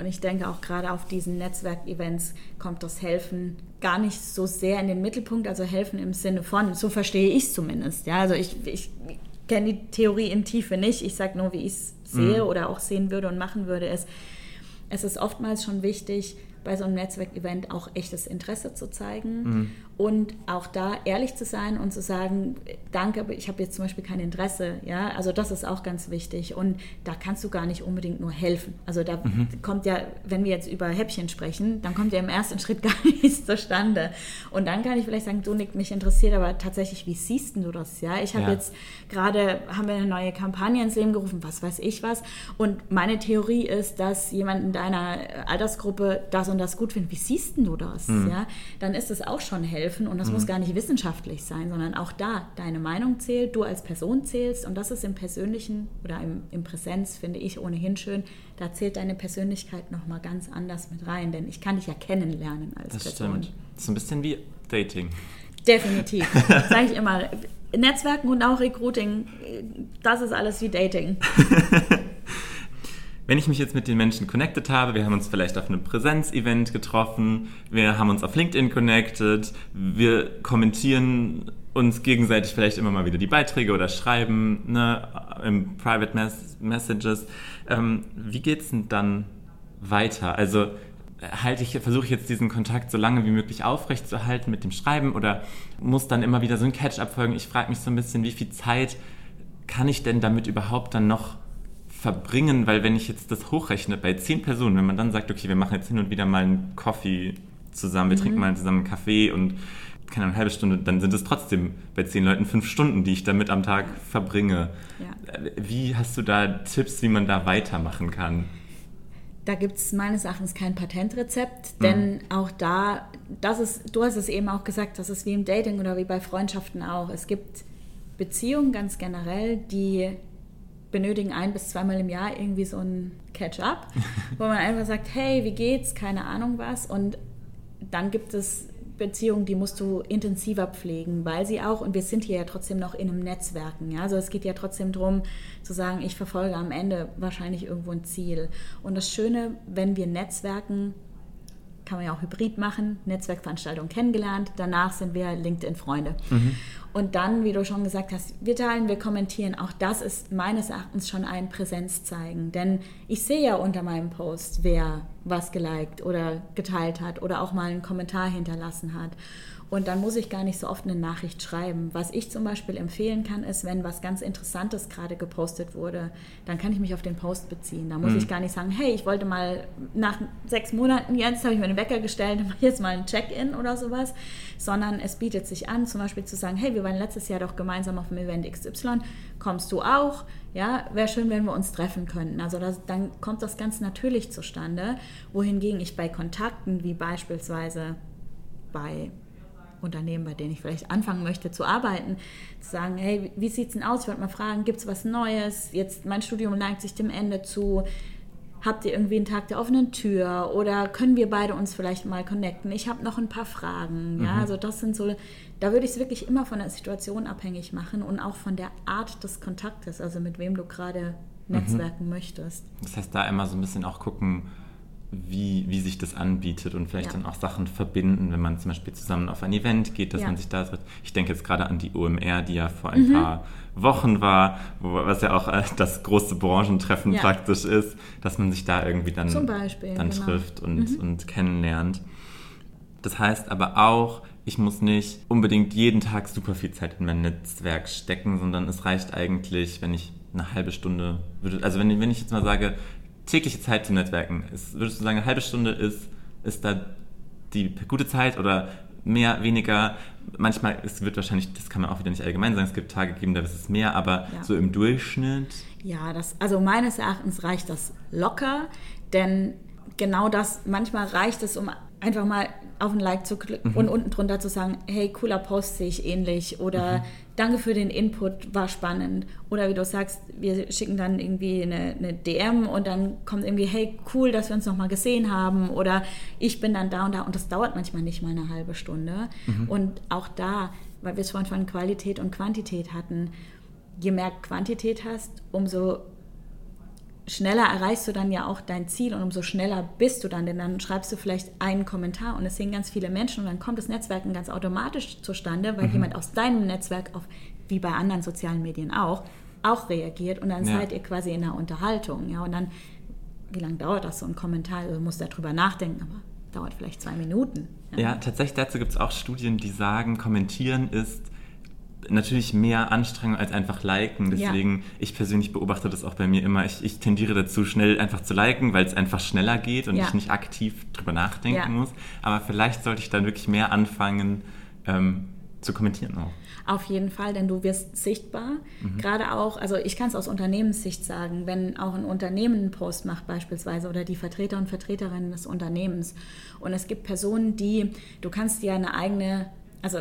Und ich denke auch gerade auf diesen Netzwerkevents kommt das Helfen gar nicht so sehr in den Mittelpunkt, also helfen im Sinne von, so verstehe ich es zumindest. Ja, also ich, ich kenne die Theorie in Tiefe nicht, ich sage nur, wie ich es sehe mhm. oder auch sehen würde und machen würde, ist, es ist oftmals schon wichtig, bei so einem Netzwerkevent auch echtes Interesse zu zeigen mhm. und auch da ehrlich zu sein und zu sagen, danke, aber ich habe jetzt zum Beispiel kein Interesse. Ja, also das ist auch ganz wichtig und da kannst du gar nicht unbedingt nur helfen. Also da mhm. kommt ja, wenn wir jetzt über Häppchen sprechen, dann kommt ja im ersten *laughs* Schritt gar nichts zustande. Und dann kann ich vielleicht sagen, du Nick, mich interessiert, aber tatsächlich, wie siehst du das? Ja, ich habe ja. jetzt gerade, haben wir eine neue Kampagne ins Leben gerufen, was weiß ich was. Und meine Theorie ist, dass jemand in deiner Altersgruppe das und das gut findet, wie siehst du das? Mhm. Ja, dann ist es auch schon helfen und das mhm. muss gar nicht wissenschaftlich sein, sondern auch da deine Meinung zählt, du als Person zählst und das ist im Persönlichen oder im, im Präsenz, finde ich ohnehin schön, da zählt deine Persönlichkeit nochmal ganz anders mit rein, denn ich kann dich ja kennenlernen als das Person. Stimmt. Das ist ein bisschen wie Dating. Definitiv. *laughs* Sage ich immer. Netzwerken und auch Recruiting, das ist alles wie Dating. *laughs* wenn ich mich jetzt mit den Menschen connected habe, wir haben uns vielleicht auf einem Präsenzevent getroffen, wir haben uns auf LinkedIn connected, wir kommentieren uns gegenseitig vielleicht immer mal wieder die Beiträge oder schreiben ne, im Private Mess Messages. Ähm, wie es denn dann weiter? Also halte ich, versuche ich jetzt diesen Kontakt so lange wie möglich aufrechtzuerhalten mit dem Schreiben oder muss dann immer wieder so ein Catch-up folgen? Ich frage mich so ein bisschen, wie viel Zeit kann ich denn damit überhaupt dann noch verbringen, weil wenn ich jetzt das hochrechne bei zehn Personen, wenn man dann sagt, okay, wir machen jetzt hin und wieder mal einen Coffee zusammen, wir mhm. trinken mal zusammen einen Kaffee und keine eine halbe Stunde, dann sind es trotzdem bei zehn Leuten fünf Stunden, die ich damit am Tag verbringe. Ja. Wie hast du da Tipps, wie man da weitermachen kann? Da gibt es meines Erachtens kein Patentrezept, denn mhm. auch da, das ist, du hast es eben auch gesagt, das ist wie im Dating oder wie bei Freundschaften auch. Es gibt Beziehungen ganz generell, die benötigen ein bis zweimal im Jahr irgendwie so ein Catch-up, *laughs* wo man einfach sagt, hey, wie geht's, keine Ahnung was. Und dann gibt es Beziehungen, die musst du intensiver pflegen, weil sie auch, und wir sind hier ja trotzdem noch in einem Netzwerken, ja, also es geht ja trotzdem darum zu sagen, ich verfolge am Ende wahrscheinlich irgendwo ein Ziel. Und das Schöne, wenn wir Netzwerken kann man ja auch hybrid machen, Netzwerkveranstaltungen kennengelernt, danach sind wir LinkedIn-Freunde. Mhm. Und dann, wie du schon gesagt hast, wir teilen, wir kommentieren, auch das ist meines Erachtens schon ein Präsenzzeigen. Denn ich sehe ja unter meinem Post, wer was geliked oder geteilt hat oder auch mal einen Kommentar hinterlassen hat. Und dann muss ich gar nicht so oft eine Nachricht schreiben. Was ich zum Beispiel empfehlen kann, ist, wenn was ganz Interessantes gerade gepostet wurde, dann kann ich mich auf den Post beziehen. Da muss mhm. ich gar nicht sagen, hey, ich wollte mal nach sechs Monaten, jetzt habe ich mir den Wecker gestellt, mache jetzt mal ein Check-in oder sowas, sondern es bietet sich an, zum Beispiel zu sagen, hey, wir waren letztes Jahr doch gemeinsam auf dem Event XY, kommst du auch? Ja, wäre schön, wenn wir uns treffen könnten. Also das, dann kommt das ganz natürlich zustande, wohingegen ich bei Kontakten wie beispielsweise bei Unternehmen, bei denen ich vielleicht anfangen möchte zu arbeiten, zu sagen, hey, wie sieht es denn aus? Ich wollte mal fragen, gibt es was Neues? Jetzt mein Studium neigt sich dem Ende zu. Habt ihr irgendwie einen Tag der offenen Tür oder können wir beide uns vielleicht mal connecten? Ich habe noch ein paar Fragen. Mhm. Ja, also das sind so, da würde ich es wirklich immer von der Situation abhängig machen und auch von der Art des Kontaktes, also mit wem du gerade mhm. netzwerken mhm. möchtest. Das heißt, da immer so ein bisschen auch gucken, wie, wie sich das anbietet und vielleicht ja. dann auch Sachen verbinden, wenn man zum Beispiel zusammen auf ein Event geht, dass ja. man sich da trifft. Ich denke jetzt gerade an die OMR, die ja vor ein mhm. paar Wochen war, wo, was ja auch äh, das große Branchentreffen ja. praktisch ist, dass man sich da irgendwie dann, Beispiel, dann genau. trifft und, mhm. und kennenlernt. Das heißt aber auch, ich muss nicht unbedingt jeden Tag super viel Zeit in mein Netzwerk stecken, sondern es reicht eigentlich, wenn ich eine halbe Stunde würde, also wenn, wenn ich jetzt mal sage, tägliche Zeit zum Netzwerken? Ist, würdest du sagen, eine halbe Stunde ist, ist da die gute Zeit oder mehr, weniger? Manchmal, es wird wahrscheinlich, das kann man auch wieder nicht allgemein sagen, es gibt Tage geben, da ist es mehr, aber ja. so im Durchschnitt? Ja, das, also meines Erachtens reicht das locker, denn genau das, manchmal reicht es, um einfach mal auf ein Like zu klicken mhm. und unten drunter zu sagen, hey, cooler Post sehe ich ähnlich oder mhm. Danke für den Input, war spannend. Oder wie du sagst, wir schicken dann irgendwie eine, eine, DM und dann kommt irgendwie, hey, cool, dass wir uns nochmal gesehen haben oder ich bin dann da und da und das dauert manchmal nicht mal eine halbe Stunde. Mhm. Und auch da, weil wir es vorhin von Qualität und Quantität hatten, je mehr Quantität hast, umso schneller erreichst du dann ja auch dein Ziel und umso schneller bist du dann, denn dann schreibst du vielleicht einen Kommentar und es sehen ganz viele Menschen und dann kommt das Netzwerken ganz automatisch zustande, weil mhm. jemand aus deinem Netzwerk auf, wie bei anderen sozialen Medien auch, auch reagiert und dann ja. seid ihr quasi in einer Unterhaltung. Ja, und dann, wie lange dauert das so ein Kommentar? Du musst darüber nachdenken, aber dauert vielleicht zwei Minuten. Ja, ja tatsächlich dazu gibt es auch Studien, die sagen, kommentieren ist natürlich mehr Anstrengung als einfach liken. Deswegen, ja. ich persönlich beobachte das auch bei mir immer. Ich, ich tendiere dazu, schnell einfach zu liken, weil es einfach schneller geht und ja. ich nicht aktiv drüber nachdenken ja. muss. Aber vielleicht sollte ich dann wirklich mehr anfangen ähm, zu kommentieren auch. Auf jeden Fall, denn du wirst sichtbar. Mhm. Gerade auch, also ich kann es aus Unternehmenssicht sagen, wenn auch ein Unternehmen einen Post macht beispielsweise oder die Vertreter und Vertreterinnen des Unternehmens und es gibt Personen, die, du kannst dir eine eigene, also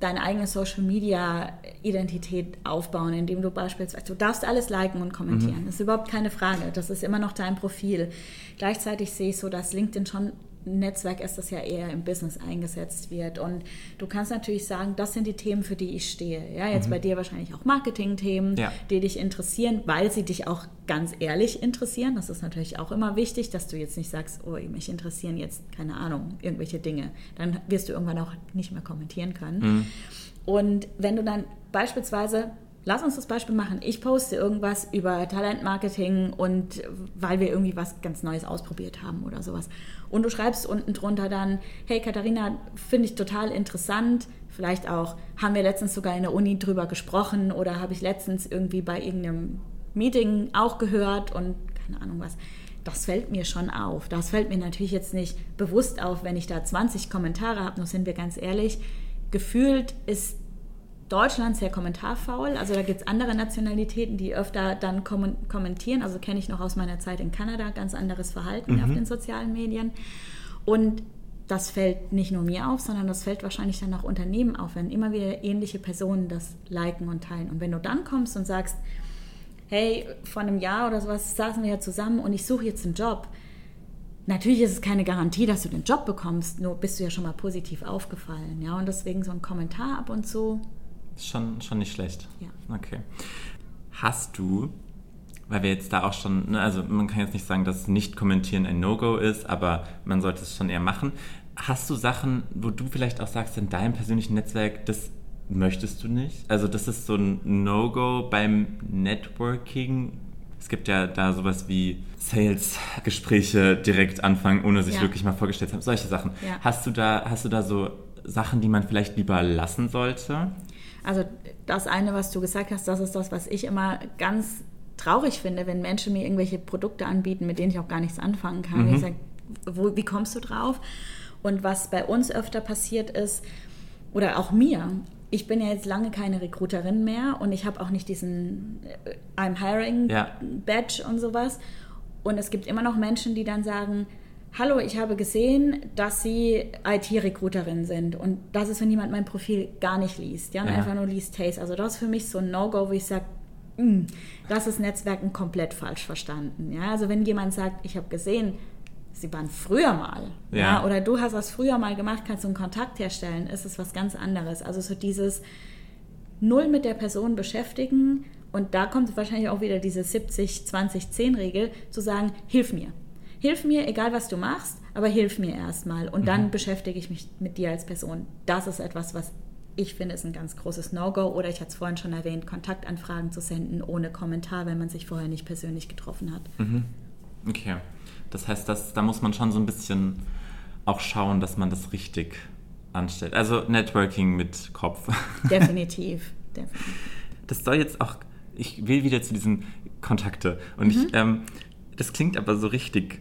deine eigene Social Media Identität aufbauen, indem du beispielsweise, du darfst alles liken und kommentieren. Mhm. Das ist überhaupt keine Frage. Das ist immer noch dein Profil. Gleichzeitig sehe ich so, dass LinkedIn schon Netzwerk ist, das ja eher im Business eingesetzt wird. Und du kannst natürlich sagen, das sind die Themen, für die ich stehe. Ja, jetzt mhm. bei dir wahrscheinlich auch Marketing-Themen, ja. die dich interessieren, weil sie dich auch ganz ehrlich interessieren. Das ist natürlich auch immer wichtig, dass du jetzt nicht sagst, oh, mich interessieren jetzt, keine Ahnung, irgendwelche Dinge. Dann wirst du irgendwann auch nicht mehr kommentieren können. Mhm. Und wenn du dann beispielsweise Lass uns das Beispiel machen. Ich poste irgendwas über Talentmarketing und weil wir irgendwie was ganz Neues ausprobiert haben oder sowas. Und du schreibst unten drunter dann, hey Katharina, finde ich total interessant. Vielleicht auch, haben wir letztens sogar in der Uni drüber gesprochen oder habe ich letztens irgendwie bei irgendeinem Meeting auch gehört und keine Ahnung was. Das fällt mir schon auf. Das fällt mir natürlich jetzt nicht bewusst auf, wenn ich da 20 Kommentare habe, nur sind wir ganz ehrlich. Gefühlt ist Deutschland sehr kommentarfaul. Also da gibt es andere Nationalitäten, die öfter dann kommentieren. Also kenne ich noch aus meiner Zeit in Kanada ganz anderes Verhalten mhm. auf den sozialen Medien. Und das fällt nicht nur mir auf, sondern das fällt wahrscheinlich dann auch Unternehmen auf, wenn immer wieder ähnliche Personen das liken und teilen. Und wenn du dann kommst und sagst, hey, vor einem Jahr oder sowas saßen wir ja zusammen und ich suche jetzt einen Job. Natürlich ist es keine Garantie, dass du den Job bekommst, nur bist du ja schon mal positiv aufgefallen. Ja? Und deswegen so ein Kommentar ab und zu Schon, schon nicht schlecht. Ja. Okay. Hast du, weil wir jetzt da auch schon, ne, also man kann jetzt nicht sagen, dass nicht kommentieren ein No-Go ist, aber man sollte es schon eher machen. Hast du Sachen, wo du vielleicht auch sagst, in deinem persönlichen Netzwerk, das möchtest du nicht? Also das ist so ein No-Go beim Networking. es gibt ja da sowas wie Sales-Gespräche direkt anfangen, ohne sich Ja. wirklich mal vorgestellt zu haben. Solche Sachen. Ja. Hast du da, hast du da so Sachen, die man vielleicht lieber lassen sollte? Also das eine, was du gesagt hast, das ist das, was ich immer ganz traurig finde, wenn Menschen mir irgendwelche Produkte anbieten, mit denen ich auch gar nichts anfangen kann. Ich sage, wo, wie kommst du drauf? Und was bei uns öfter passiert ist, oder auch mir, ich bin ja jetzt lange keine Recruiterin mehr und ich habe auch nicht diesen äh, I'm hiring Ja. Badge und sowas. Und es gibt immer noch Menschen, die dann sagen, hallo, ich habe gesehen, dass Sie IT-Recruiterin sind. Und das ist, wenn jemand mein Profil gar nicht liest, ja, und Ja. einfach nur liest Taste. Also das ist für mich so ein No-Go, wo ich sage, "Mm, das ist Netzwerken komplett falsch verstanden. Ja? Also wenn jemand sagt, ich habe gesehen, Sie waren früher mal, ja. Ja. oder du hast das früher mal gemacht, kannst du einen Kontakt herstellen, ist es was ganz anderes. Also so dieses null mit der Person beschäftigen und da kommt wahrscheinlich auch wieder diese 70-20-10-Regel, zu sagen, hilf mir. Hilf mir, egal was du machst, aber hilf mir erstmal und dann beschäftige ich mich mit dir als Person. Das ist etwas, was ich finde, ist ein ganz großes No-Go. Oder ich hatte es vorhin schon erwähnt, Kontaktanfragen zu senden ohne Kommentar, wenn man sich vorher nicht persönlich getroffen hat. Okay. Das heißt, das, da muss man schon so ein bisschen auch schauen, dass man das richtig anstellt. Also Networking mit Kopf. *laughs* Definitiv. definitiv. Das soll jetzt auch, ich will wieder zu diesen Kontakte. Und ich, ähm, das klingt aber so richtig,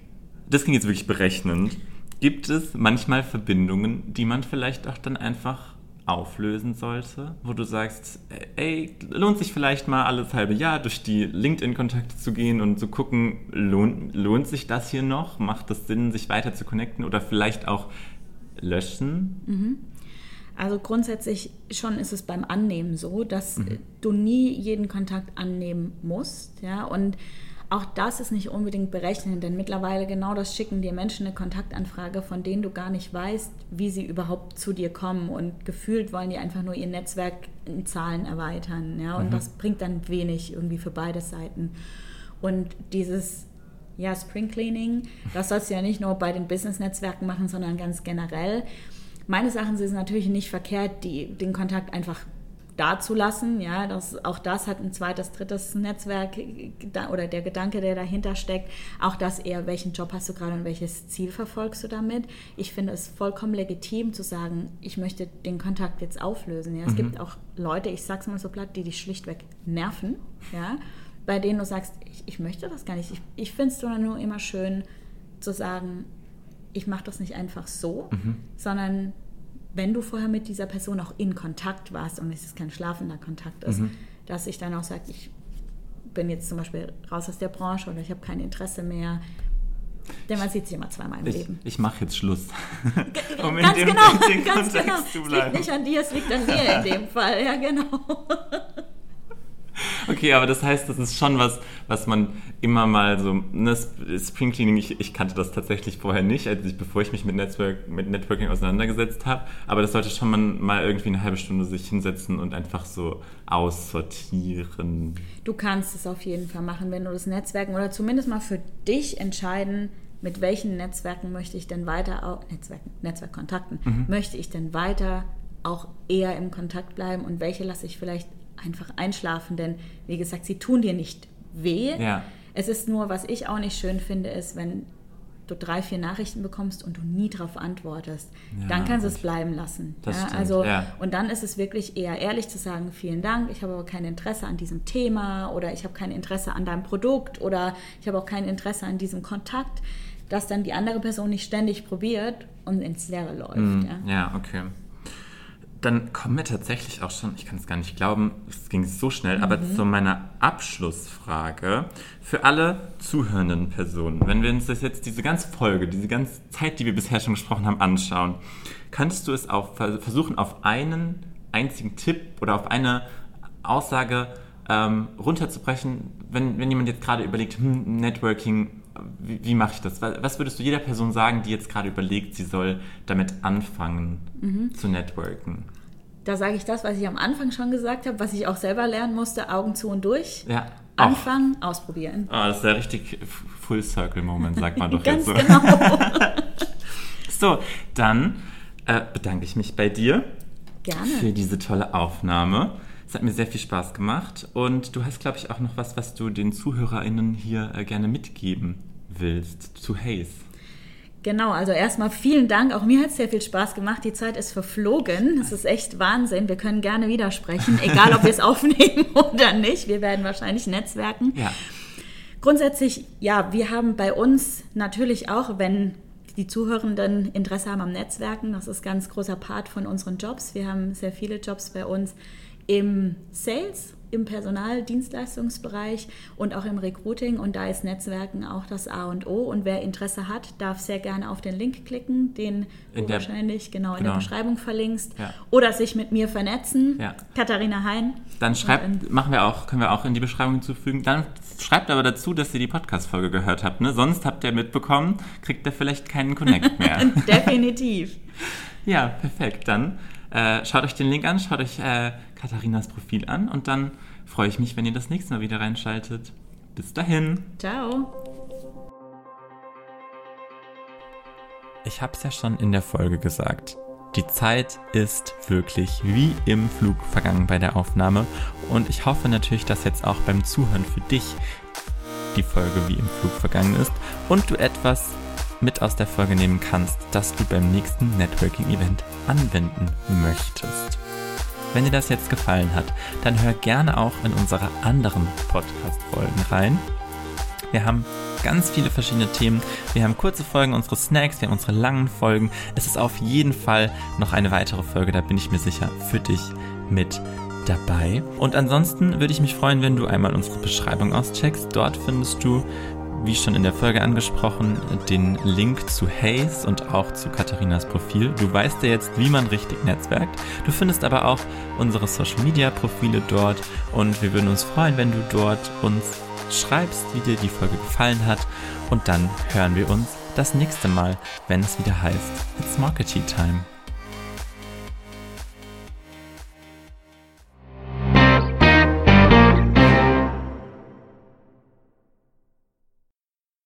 das klingt jetzt wirklich berechnend. Gibt es manchmal Verbindungen, die man vielleicht auch dann einfach auflösen sollte, wo du sagst, ey, lohnt sich vielleicht mal alles halbe Jahr durch die LinkedIn-Kontakte zu gehen und zu gucken, lohnt, lohnt sich das hier noch? Macht es Sinn, sich weiter zu connecten oder vielleicht auch löschen? Also grundsätzlich schon ist es beim Annehmen so, dass äh, du nie jeden Kontakt annehmen musst, ja, und auch das ist nicht unbedingt berechnen, denn mittlerweile genau das schicken dir Menschen eine Kontaktanfrage, von denen du gar nicht weißt, wie sie überhaupt zu dir kommen und gefühlt wollen die einfach nur ihr Netzwerk in Zahlen erweitern, ja, und das bringt dann wenig irgendwie für beide Seiten. Und dieses ja, Spring Cleaning, das sollst du ja nicht nur bei den Business-Netzwerken machen, sondern ganz generell. Meines Erachtens ist es natürlich nicht verkehrt, die, den Kontakt einfach dazulassen. Ja, das, auch das hat ein zweites, drittes Netzwerk da- oder der Gedanke, der dahinter steckt. Auch das eher, welchen Job hast du gerade und welches Ziel verfolgst du damit. Ich finde es vollkommen legitim zu sagen, ich möchte den Kontakt jetzt auflösen. Ja, es gibt auch Leute, ich sag's mal so platt, die dich schlichtweg nerven. Ja, bei denen du sagst, ich, ich möchte das gar nicht. Ich, ich finde es nur immer schön zu sagen, ich mache das nicht einfach so, sondern wenn du vorher mit dieser Person auch in Kontakt warst und es ist kein schlafender Kontakt ist, dass ich dann auch sage, ich bin jetzt zum Beispiel raus aus der Branche oder ich habe kein Interesse mehr. Denn man sieht sich immer zweimal im Ich, Leben. ich mache jetzt Schluss. *laughs* um in ganz dem, genau, ganz Kontext genau. zu Es liegt bleiben. nicht an dir, es liegt an mir in dem *laughs* Fall. Ja, genau. *laughs* Okay, aber das heißt, das ist schon was, was man immer mal so, ne, Sp- Spring Cleaning, ich, ich kannte das tatsächlich vorher nicht, als ich, bevor ich mich mit, Netzwerk, mit Networking auseinandergesetzt habe, aber das sollte schon man mal irgendwie eine halbe Stunde sich hinsetzen und einfach so aussortieren. Du kannst es auf jeden Fall machen, wenn du das Netzwerken oder zumindest mal für dich entscheiden, mit welchen Netzwerken möchte ich denn weiter, Netzwerken, Netzwerkkontakten, möchte ich denn weiter auch eher im Kontakt bleiben und welche lasse ich vielleicht einfach einschlafen, denn wie gesagt, sie tun dir nicht weh. Ja. Es ist nur, was ich auch nicht schön finde, ist, wenn du drei, vier Nachrichten bekommst und du nie darauf antwortest, Ja, dann kannst du es bleiben lassen. ja, also ja. und dann ist es wirklich eher ehrlich zu sagen, vielen Dank, ich habe aber kein Interesse an diesem Thema oder ich habe kein Interesse an deinem Produkt oder ich habe auch kein Interesse an diesem Kontakt, dass dann die andere Person nicht ständig probiert und ins Leere läuft. Mhm. Ja. Ja, okay. Dann kommen wir tatsächlich auch schon, ich kann es gar nicht glauben, es ging so schnell, aber zu meiner Abschlussfrage für alle zuhörenden Personen. Wenn wir uns das jetzt, diese ganze Folge, diese ganze Zeit, die wir bisher schon gesprochen haben, anschauen, könntest du es auch ver- versuchen, auf einen einzigen Tipp oder auf eine Aussage ähm, runterzubrechen, wenn, wenn jemand jetzt gerade überlegt, hm, Networking, wie, wie mache ich das? Was würdest du jeder Person sagen, die jetzt gerade überlegt, sie soll damit anfangen zu networken? Da sage ich das, was ich am Anfang schon gesagt habe, was ich auch selber lernen musste, Augen zu und durch. Ja. Anfangen, ausprobieren. Oh, das ist ja richtig Full Circle Moment, sagt man *laughs* doch Ganz jetzt so. genau. *laughs* So, dann äh, bedanke ich mich bei dir Gerne. für diese tolle Aufnahme. Es hat mir sehr viel Spaß gemacht und du hast, glaube ich, auch noch was, was du den ZuhörerInnen hier äh, gerne mitgeben willst zu Haze. Genau, also erstmal vielen Dank. Auch mir hat es sehr viel Spaß gemacht. Die Zeit ist verflogen. Es ist echt Wahnsinn. Wir können gerne widersprechen, egal ob wir es *laughs* aufnehmen *laughs* oder nicht. Wir werden wahrscheinlich netzwerken. Ja. Grundsätzlich, ja, wir haben bei uns natürlich auch, wenn die Zuhörenden Interesse haben am Netzwerken, das ist ganz großer Part von unseren Jobs. Wir haben sehr viele Jobs bei uns im Sales, im Personaldienstleistungsbereich und auch im Recruiting. Und da ist Netzwerken auch das A und O. Und wer Interesse hat, darf sehr gerne auf den Link klicken, den In du der- wahrscheinlich genau, in genau. der Beschreibung verlinkst. Ja. Oder sich mit mir vernetzen. Ja. Katharina Hein. Dann schreibt, machen wir auch, können wir auch in die Beschreibung hinzufügen. Dann schreibt aber dazu, dass ihr die Podcast-Folge gehört habt. Ne? Sonst habt ihr mitbekommen, kriegt ihr vielleicht keinen Connect *laughs* mehr. Definitiv. ja, perfekt. Dann äh, schaut euch den Link an, schaut euch äh, Katharinas Profil an und dann freue ich mich, wenn ihr das nächste Mal wieder reinschaltet. Bis dahin. Ciao. Ich habe es ja schon in der Folge gesagt. Die Zeit ist wirklich wie im Flug vergangen bei der Aufnahme und ich hoffe natürlich, dass jetzt auch beim Zuhören für dich die Folge wie im Flug vergangen ist und du etwas mit aus der Folge nehmen kannst, das du beim nächsten Networking-Event anwenden möchtest. Wenn dir das jetzt gefallen hat, dann hör gerne auch in unsere anderen Podcast-Folgen rein. Wir haben ganz viele verschiedene Themen. Wir haben kurze Folgen, unsere Snacks, wir haben unsere langen Folgen. Es ist auf jeden Fall noch eine weitere Folge, da bin ich mir sicher, für dich mit dabei. Und ansonsten würde ich mich freuen, wenn du einmal unsere Beschreibung auscheckst. Dort findest du, wie schon in der Folge angesprochen, den Link zu Haze und auch zu Katharinas Profil. Du weißt ja jetzt, wie man richtig netzwerkt. Du findest aber auch unsere Social Media Profile dort und wir würden uns freuen, wenn du dort uns schreibst, wie dir die Folge gefallen hat und dann hören wir uns das nächste Mal, wenn es wieder heißt It's Marketing Time.